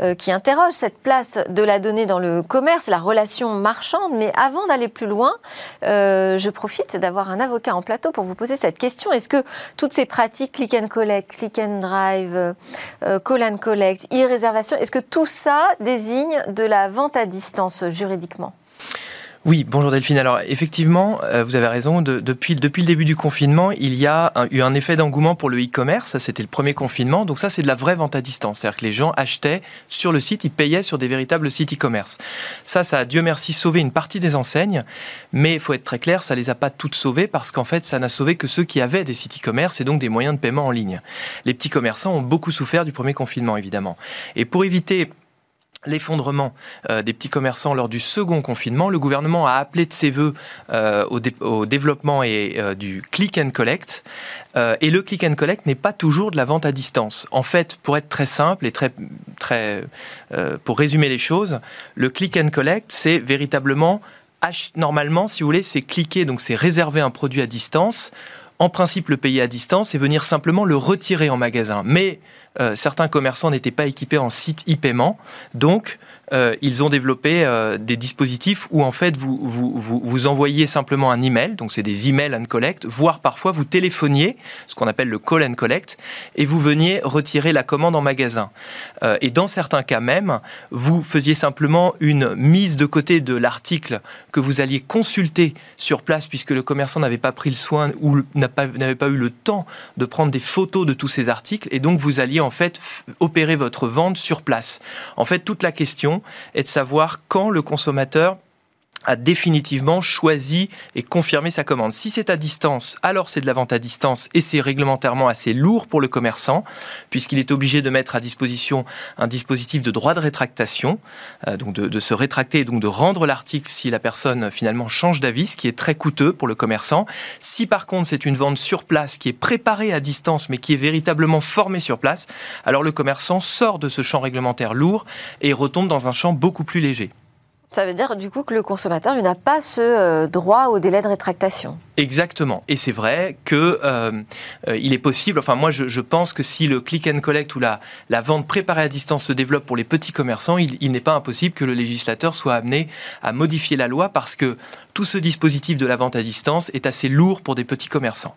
euh, qui interroge cette place de la donnée dans le commerce, la relation marchande. Mais avant d'aller plus loin, euh, je profite d'avoir un avocat en plateau pour vous poser cette question. Est-ce que toutes ces pratiques click and collect, click and drive, euh, call and collect, e-réservation, est-ce que tout ça désigne de la vente à distance juridiquement? Oui, bonjour Delphine. Alors effectivement, euh, vous avez raison, depuis, le début du confinement, il y a eu un effet d'engouement pour le e-commerce. Ça, c'était le premier confinement. Donc ça, c'est de la vraie vente à distance. C'est-à-dire que les gens achetaient sur le site, ils payaient sur des véritables sites e-commerce. Ça, ça a, Dieu merci, sauvé une partie des enseignes. Mais il faut être très clair, ça les a pas toutes sauvées parce qu'en fait, ça n'a sauvé que ceux qui avaient des sites e-commerce et donc des moyens de paiement en ligne. Les petits commerçants ont beaucoup souffert du premier confinement, évidemment. Et pour éviter l'effondrement euh, des petits commerçants lors du second confinement, le gouvernement a appelé de ses voeux euh, au, développement et euh, du click and collect. et le click and collect n'est pas toujours de la vente à distance. En fait, pour être très simple et très, très, pour résumer les choses, le click and collect, c'est véritablement normalement, si vous voulez, c'est cliquer, donc c'est réserver un produit à distance en principe le payer à distance et venir simplement le retirer en magasin. Mais certains commerçants n'étaient pas équipés en site e-paiement, donc euh, ils ont développé euh, des dispositifs où en fait vous, vous, vous, envoyez simplement un email, donc c'est des emails and collect, voire parfois vous téléphoniez, ce qu'on appelle le call and collect, et vous veniez retirer la commande en magasin. Euh, et dans certains cas même, vous faisiez simplement une mise de côté de l'article que vous alliez consulter sur place puisque le commerçant n'avait pas pris le soin ou n'avait pas eu le temps de prendre des photos de tous ces articles, et donc vous alliez en fait opérer votre vente sur place. En fait, toute la question est de savoir quand le consommateur a définitivement choisi et confirmé sa commande. Si c'est à distance, alors c'est de la vente à distance et c'est réglementairement assez lourd pour le commerçant puisqu'il est obligé de mettre à disposition un dispositif de droit de rétractation, euh, donc de, se rétracter et donc de rendre l'article si la personne finalement change d'avis, ce qui est très coûteux pour le commerçant. Si par contre c'est une vente sur place qui est préparée à distance mais qui est véritablement formée sur place, alors le commerçant sort de ce champ réglementaire lourd et retombe dans un champ beaucoup plus léger. Ça veut dire du coup que le consommateur n'a pas ce euh, droit au délai de rétractation. Exactement. Et c'est vrai que euh, euh, est possible. Enfin, moi, je, pense que si le click and collect ou la, vente préparée à distance se développe pour les petits commerçants, il n'est pas impossible que le législateur soit amené à modifier la loi parce que tout ce dispositif de la vente à distance est assez lourd pour des petits commerçants.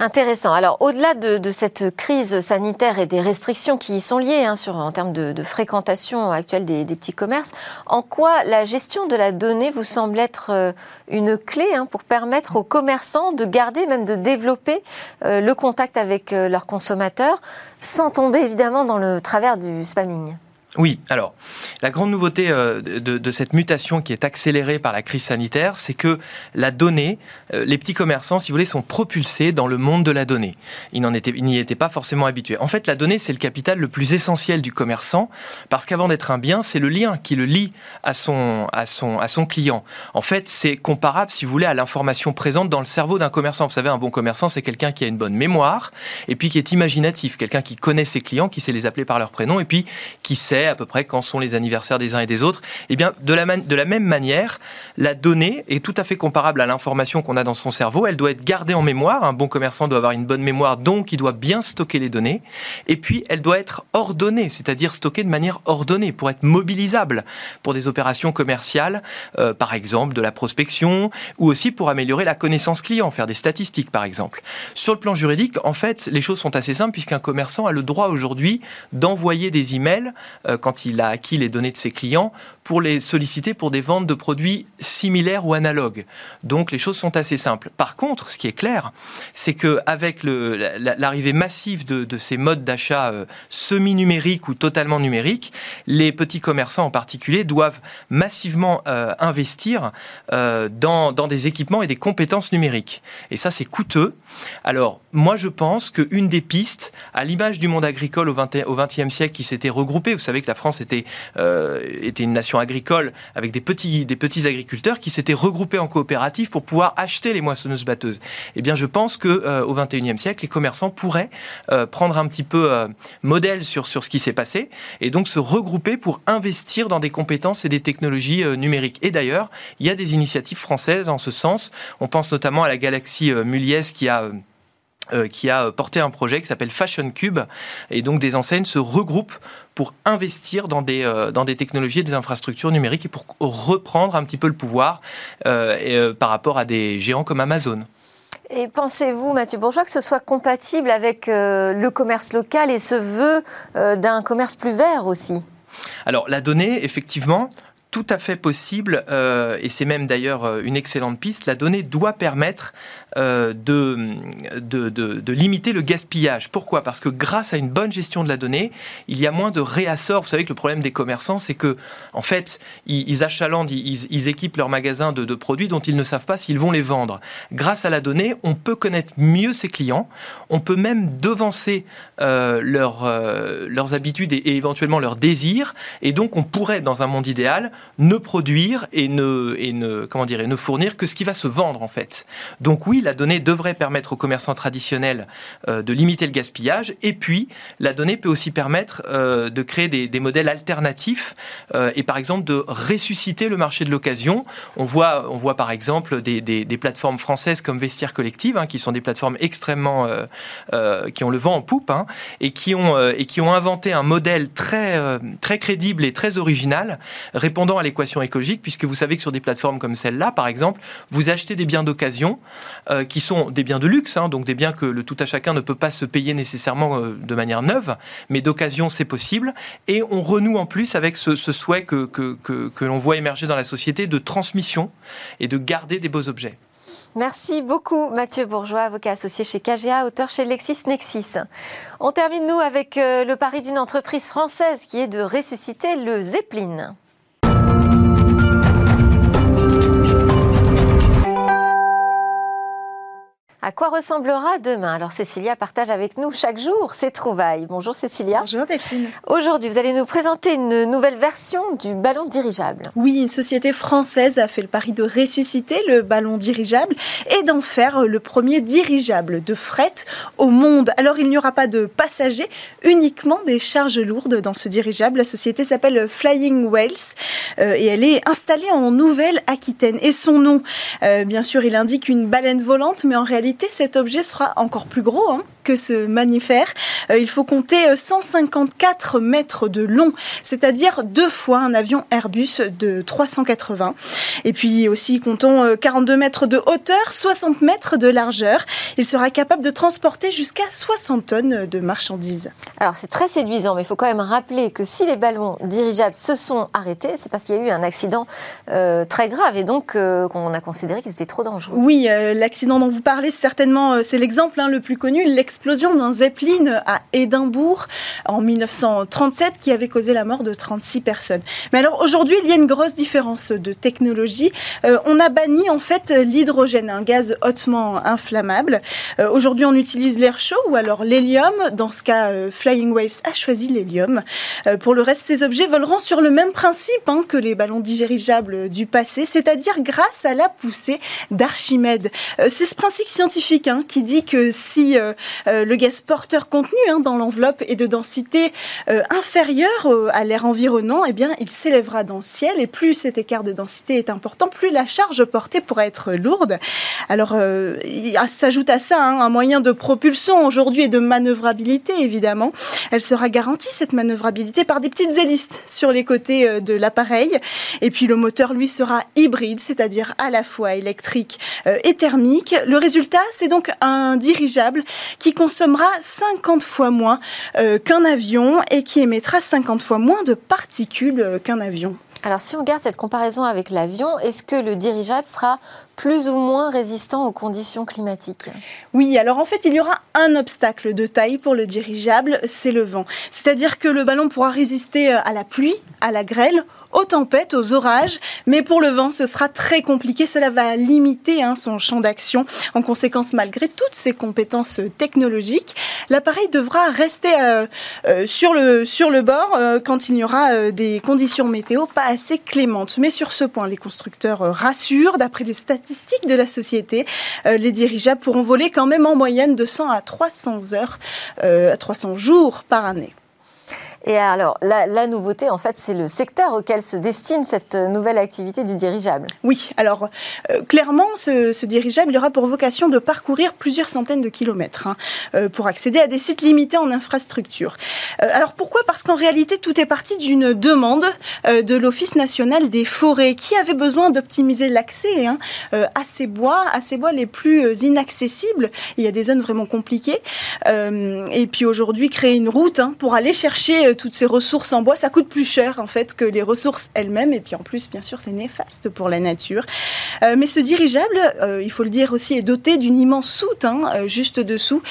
Intéressant. Alors, au-delà de, cette crise sanitaire et des restrictions qui y sont liées hein, sur, en termes de, fréquentation actuelle des, petits commerces, en quoi la gestion de la donnée vous semble être euh, une clé hein, pour permettre aux commerçants de garder, même de développer euh, le contact avec euh, leurs consommateurs, sans tomber évidemment dans le travers du spamming? Oui, alors la grande nouveauté euh, de, cette mutation qui est accélérée par la crise sanitaire, c'est que la donnée, euh, les petits commerçants, si vous voulez, sont propulsés dans le monde de la donnée. Ils n'y étaient, pas forcément habitués. En fait, la donnée, c'est le capital le plus essentiel du commerçant, parce qu'avant d'être un bien, c'est le lien qui le lie à son, à son, à son client. En fait, c'est comparable, si vous voulez, à l'information présente dans le cerveau d'un commerçant. Vous savez, un bon commerçant, c'est quelqu'un qui a une bonne mémoire, et puis qui est imaginatif, quelqu'un qui connaît ses clients, qui sait les appeler par leur prénom, et puis qui sait à peu près quand sont les anniversaires des uns et des autres. Eh bien, de la, même manière, la donnée est tout à fait comparable à l'information qu'on a dans son cerveau. Elle doit être gardée en mémoire. Un bon commerçant doit avoir une bonne mémoire, donc il doit bien stocker les données. Et puis, elle doit être ordonnée, c'est-à-dire stockée de manière ordonnée pour être mobilisable pour des opérations commerciales, euh, par exemple de la prospection, ou aussi pour améliorer la connaissance client, faire des statistiques, par exemple. Sur le plan juridique, en fait, les choses sont assez simples puisqu'un commerçant a le droit aujourd'hui d'envoyer des emails quand il a acquis les données de ses clients pour les solliciter pour des ventes de produits similaires ou analogues. Donc les choses sont assez simples. Par contre, ce qui est clair, c'est que avec l'arrivée massive de, ces modes d'achat euh, semi-numériques ou totalement numériques, les petits commerçants en particulier doivent massivement euh, investir dans, dans des équipements et des compétences numériques. Et ça, c'est coûteux. Alors, moi, je pense qu'une des pistes, à l'image du monde agricole au XXe siècle qui s'était regroupé, vous savez, que la France était, était une nation agricole avec des petits, des petits agriculteurs qui s'étaient regroupés en coopérative pour pouvoir acheter les moissonneuses batteuses. Eh bien, je pense que au XXIe siècle, les commerçants pourraient prendre un petit peu modèle sur, sur ce qui s'est passé et donc se regrouper pour investir dans des compétences et des technologies numériques. Et d'ailleurs, il y a des initiatives françaises en ce sens. On pense notamment à la galaxie Muliez qui a euh, qui a porté un projet qui s'appelle Fashion Cube. Et donc des enseignes se regroupent pour investir dans des, euh, dans des technologies et des infrastructures numériques et pour reprendre un petit peu le pouvoir euh, par rapport à des géants comme Amazon. Et pensez-vous, Mathieu Bourgeois, que ce soit compatible avec le commerce local et ce vœu d'un commerce plus vert aussi? Alors la donnée, effectivement, tout à fait possible, et c'est même d'ailleurs une excellente piste, la donnée doit permettre euh, de, de, de, limiter le gaspillage. Pourquoi? Parce que grâce à une bonne gestion de la donnée, il y a moins de réassort. Vous savez que le problème des commerçants, c'est que, en fait, ils, achalandent, ils, équipent leurs magasins de, produits dont ils ne savent pas s'ils vont les vendre. Grâce à la donnée, on peut connaître mieux ses clients, on peut même devancer euh, euh, leurs habitudes et, éventuellement leurs désirs, et donc on pourrait, dans un monde idéal, ne produire et ne, et ne, comment dire, et ne fournir que ce qui va se vendre, en fait. Donc oui, la donnée devrait permettre aux commerçants traditionnels euh, de limiter le gaspillage. Et puis, la donnée peut aussi permettre euh, de créer des, modèles alternatifs euh, et par exemple de ressusciter le marché de l'occasion. On voit, on voit par exemple des, plateformes françaises comme Vestiaire Collective, hein, qui sont des plateformes extrêmement qui ont le vent en poupe hein, et qui ont et qui ont inventé un modèle très très crédible et très original répondant à l'équation écologique, puisque vous savez que sur des plateformes comme celle-là, par exemple, vous achetez des biens d'occasion euh, qui sont des biens de luxe, hein, donc des biens que le tout à chacun ne peut pas se payer nécessairement euh, de manière neuve, mais d'occasion c'est possible. Et on renoue en plus avec ce, souhait que, que, que l'on voit émerger dans la société de transmission et de garder des beaux objets. Merci beaucoup Mathieu Bourgeois, avocat associé chez KGA, auteur chez LexisNexis. On termine nous avec euh, le pari d'une entreprise française qui est de ressusciter le Zeppelin. À quoi ressemblera demain? Alors Cécilia partage avec nous chaque jour ses trouvailles. Bonjour Cécilia. Bonjour Delphine. Aujourd'hui, vous allez nous présenter une nouvelle version du ballon dirigeable. Oui, une société française a fait le pari de ressusciter le ballon dirigeable et d'en faire le premier dirigeable de fret au monde. Alors il n'y aura pas de passagers, uniquement des charges lourdes dans ce dirigeable. La société s'appelle Flying Whales euh, et elle est installée en Nouvelle-Aquitaine. Et son nom, euh, bien sûr, il indique une baleine volante, mais en réalité cet objet sera encore plus gros. Hein que ce mammifère. Euh, il faut compter 154 euh, mètres de long, c'est-à-dire deux fois un avion Airbus de 380. Et puis aussi, comptons 42 euh, mètres de hauteur, 60 mètres de largeur. Il sera capable de transporter jusqu'à 60 tonnes de marchandises. Alors c'est très séduisant, mais il faut quand même rappeler que si les ballons dirigeables se sont arrêtés, c'est parce qu'il y a eu un accident très grave et donc qu'on a considéré qu'ils étaient trop dangereux. Oui, l'accident dont vous parlez, certainement, c'est l'exemple hein, le plus connu, l'explosion d'un Zeppelin à Édimbourg en 1937 qui avait causé la mort de 36 personnes. Mais alors aujourd'hui, il y a une grosse différence de technologie. Euh, on a banni en fait l'hydrogène, un gaz hautement inflammable. Euh, aujourd'hui, on utilise l'air chaud ou alors l'hélium. Dans ce cas, euh, Flying Whales a choisi l'hélium. pour le reste, ces objets voleront sur le même principe hein, que les ballons dirigeables du passé, c'est-à-dire grâce à la poussée d'Archimède. C'est ce principe scientifique hein, qui dit que si le gaz porteur contenu hein, dans l'enveloppe est de densité euh, inférieure à l'air environnant, eh bien, il s'élèvera dans le ciel. Et plus cet écart de densité est important, plus la charge portée pourra être lourde. Alors, euh, il s'ajoute à ça hein, un moyen de propulsion aujourd'hui et de manœuvrabilité, évidemment. Elle sera garantie, cette manœuvrabilité, par des petites hélices sur les côtés euh, de l'appareil. Et puis, le moteur, lui, sera hybride, c'est-à-dire à la fois électrique et thermique. Le résultat, c'est donc un dirigeable qui consomme 50 fois moins euh, qu'un avion et qui émettra 50 fois moins de particules euh, qu'un avion. Alors si on regarde cette comparaison avec l'avion, est-ce que le dirigeable sera plus ou moins résistant aux conditions climatiques? Oui, alors en fait, il y aura un obstacle de taille pour le dirigeable, c'est le vent. C'est-à-dire que le ballon pourra résister à la pluie, à la grêle, aux tempêtes, aux orages, mais pour le vent, ce sera très compliqué. Cela va limiter hein, son champ d'action. En conséquence, malgré toutes ses compétences technologiques, l'appareil devra rester euh, euh, sur, le, bord euh, quand il y aura des conditions météo pas assez clémentes. Mais sur ce point, les constructeurs rassurent. D'après les statistiques de la société, les dirigeables pourront voler quand même en moyenne de 100 à 300 heures, à 300 jours par année. Et alors, la, nouveauté, en fait, c'est le secteur auquel se destine cette nouvelle activité du dirigeable. Oui, alors euh, clairement, ce, dirigeable aura pour vocation de parcourir plusieurs centaines de kilomètres hein, euh, pour accéder à des sites limités en infrastructure. Euh, alors pourquoi? Parce qu'en réalité, tout est parti d'une demande de l'Office national des forêts qui avait besoin d'optimiser l'accès hein, à ces bois, à ces bois les plus inaccessibles. Il y a des zones vraiment compliquées. et puis aujourd'hui, créer une route hein, pour aller chercher toutes ces ressources en bois, ça coûte plus cher en fait que les ressources elles-mêmes. Et puis en plus, bien sûr, c'est néfaste pour la nature. Euh, mais ce dirigeable, euh, il faut le dire aussi, est doté d'une immense soute hein, euh, juste dessous.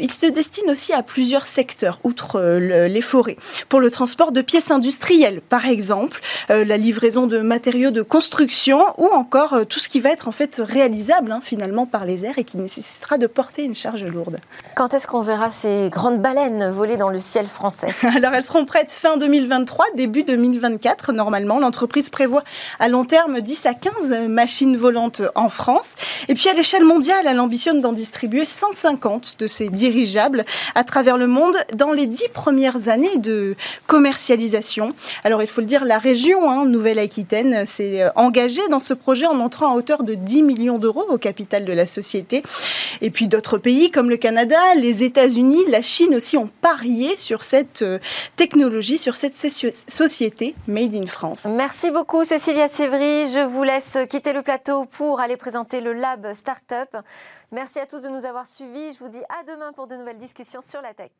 il se destine aussi à plusieurs secteurs, outre les forêts. Pour le transport de pièces industrielles, par exemple, la livraison de matériaux de construction ou encore tout ce qui va être en fait réalisable hein, finalement par les airs et qui nécessitera de porter une charge lourde. Quand est-ce qu'on verra ces grandes baleines voler dans le ciel français? Alors elles seront prêtes fin 2023, début 2024 normalement. L'entreprise prévoit à long terme 10 à 15 machines volantes en France. Et puis à l'échelle mondiale, elle ambitionne d'en distribuer 150 de ces dirigeables à travers le monde dans les 10 premières années de commercialisation. Alors il faut le dire, la région hein, Nouvelle-Aquitaine s'est engagée dans ce projet en entrant à hauteur de 10 millions d'euros au capital de la société. Et puis d'autres pays comme le Canada, les États-Unis, la Chine aussi ont parié sur cette technologie, sur cette société Made in France. Merci beaucoup Cécilia Sévry. Je vous laisse quitter le plateau pour aller présenter le Lab Startup. Merci à tous de nous avoir suivis. Je vous dis à demain pour de nouvelles discussions sur la tech.